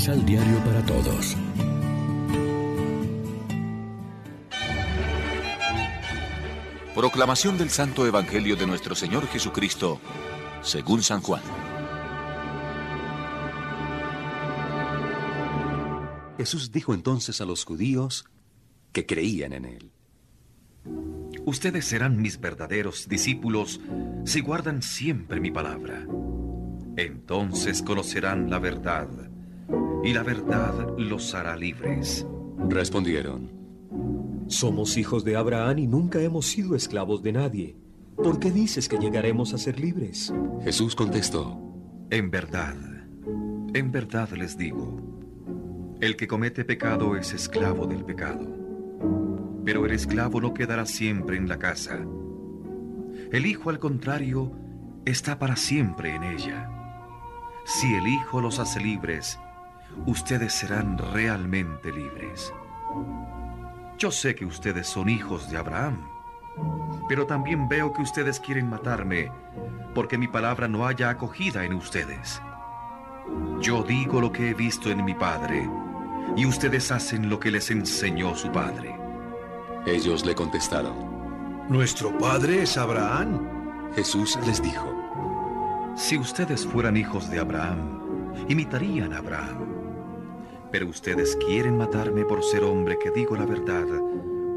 Misal Diario para Todos. Proclamación del Santo Evangelio de nuestro Señor Jesucristo, según San Juan. Jesús dijo entonces a los judíos que creían en él. Ustedes serán mis verdaderos discípulos si guardan siempre mi palabra. Entonces conocerán la verdad, y la verdad los hará libres. Respondieron. Somos hijos de Abraham y nunca hemos sido esclavos de nadie. ¿Por qué dices que llegaremos a ser libres? Jesús contestó. En verdad, en verdad les digo, el que comete pecado es esclavo del pecado. Pero el esclavo no quedará siempre en la casa. El Hijo, al contrario, está para siempre en ella. Si el Hijo los hace libres, ustedes serán realmente libres. Yo sé que ustedes son hijos de Abraham, pero también veo que ustedes quieren matarme porque mi palabra no haya acogida en ustedes. Yo digo lo que he visto en mi Padre, y ustedes hacen lo que les enseñó su Padre. Ellos le contestaron. Nuestro Padre es Abraham. Jesús les dijo. Si ustedes fueran hijos de Abraham, imitarían a Abraham pero ustedes quieren matarme por ser hombre que digo la verdad,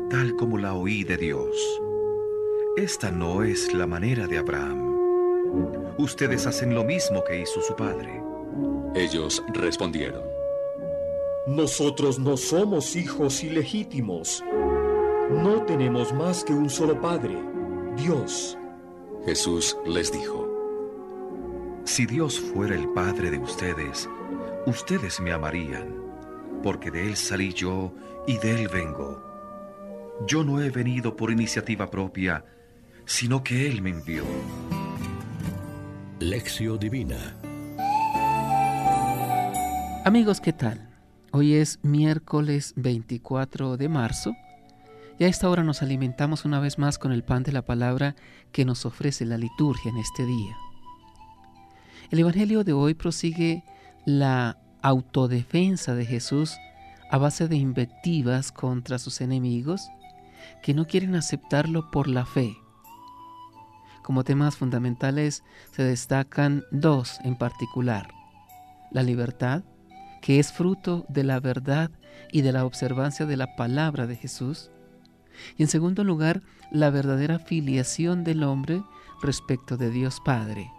tal como la oí de Dios. Esta no es la manera de Abraham. Ustedes hacen lo mismo que hizo su padre. Ellos respondieron. Nosotros no somos hijos ilegítimos. No tenemos más que un solo Padre, Dios. Jesús les dijo. Si Dios fuera el Padre de ustedes, ustedes me amarían porque de Él salí yo y de Él vengo. Yo no he venido por iniciativa propia, sino que Él me envió. Lección Divina Amigos, ¿qué tal? Hoy es miércoles 24 de marzo y a esta hora nos alimentamos una vez más con el pan de la palabra que nos ofrece la liturgia en este día. El Evangelio de hoy prosigue la autodefensa de Jesús a base de invectivas contra sus enemigos que no quieren aceptarlo por la fe. Como temas fundamentales se destacan dos en particular. La libertad, que es fruto de la verdad y de la observancia de la palabra de Jesús. Y en segundo lugar, la verdadera filiación del hombre respecto de Dios Padre.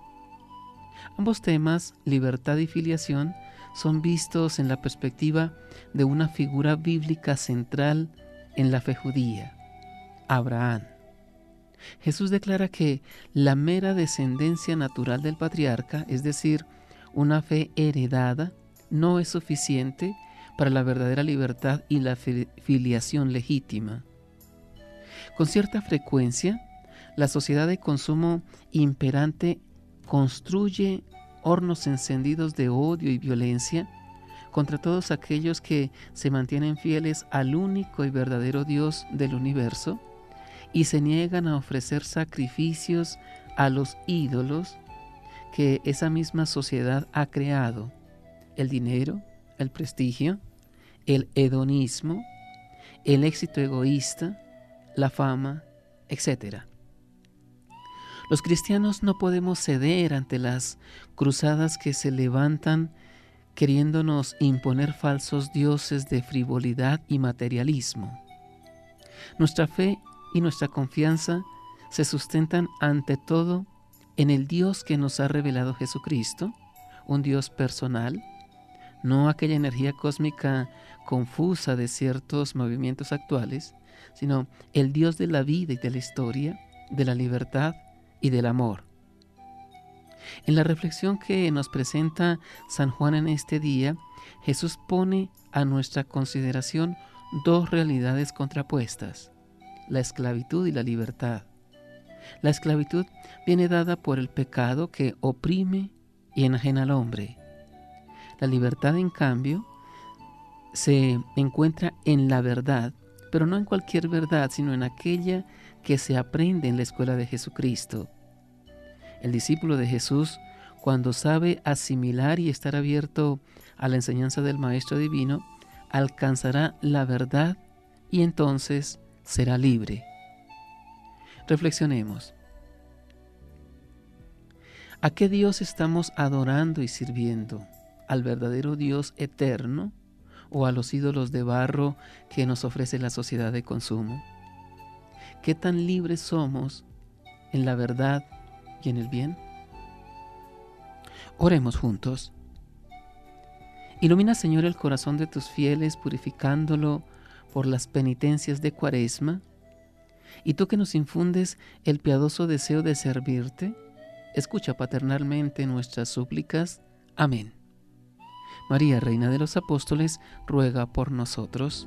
Ambos temas, libertad y filiación, son vistos en la perspectiva de una figura bíblica central en la fe judía, Abraham. Jesús declara que la mera descendencia natural del patriarca, es decir, una fe heredada, no es suficiente para la verdadera libertad y la filiación legítima. Con cierta frecuencia, la sociedad de consumo imperante construye hornos encendidos de odio y violencia contra todos aquellos que se mantienen fieles al único y verdadero Dios del universo y se niegan a ofrecer sacrificios a los ídolos que esa misma sociedad ha creado, el dinero, el prestigio, el hedonismo, el éxito egoísta, la fama, etc. Los cristianos no podemos ceder ante las cruzadas que se levantan queriéndonos imponer falsos dioses de frivolidad y materialismo. Nuestra fe y nuestra confianza se sustentan ante todo en el Dios que nos ha revelado Jesucristo, un Dios personal, no aquella energía cósmica confusa de ciertos movimientos actuales, sino el Dios de la vida y de la historia, de la libertad y del amor. En la reflexión que nos presenta San Juan en este día, Jesús pone a nuestra consideración dos realidades contrapuestas, la esclavitud y la libertad. La esclavitud viene dada por el pecado que oprime y enajena al hombre. La libertad, en cambio, se encuentra en la verdad, pero no en cualquier verdad, sino en aquella que se aprende en la escuela de Jesucristo. El discípulo de Jesús, cuando sabe asimilar y estar abierto a la enseñanza del Maestro Divino, alcanzará la verdad y entonces será libre. Reflexionemos. ¿A qué Dios estamos adorando y sirviendo? ¿Al verdadero Dios eterno o a los ídolos de barro que nos ofrece la sociedad de consumo? ¿Qué tan libres somos en la verdad y en el bien? Oremos juntos. Ilumina, Señor, el corazón de tus fieles, purificándolo por las penitencias de Cuaresma. Y tú que nos infundes el piadoso deseo de servirte, escucha paternalmente nuestras súplicas. Amén. María, Reina de los Apóstoles, ruega por nosotros.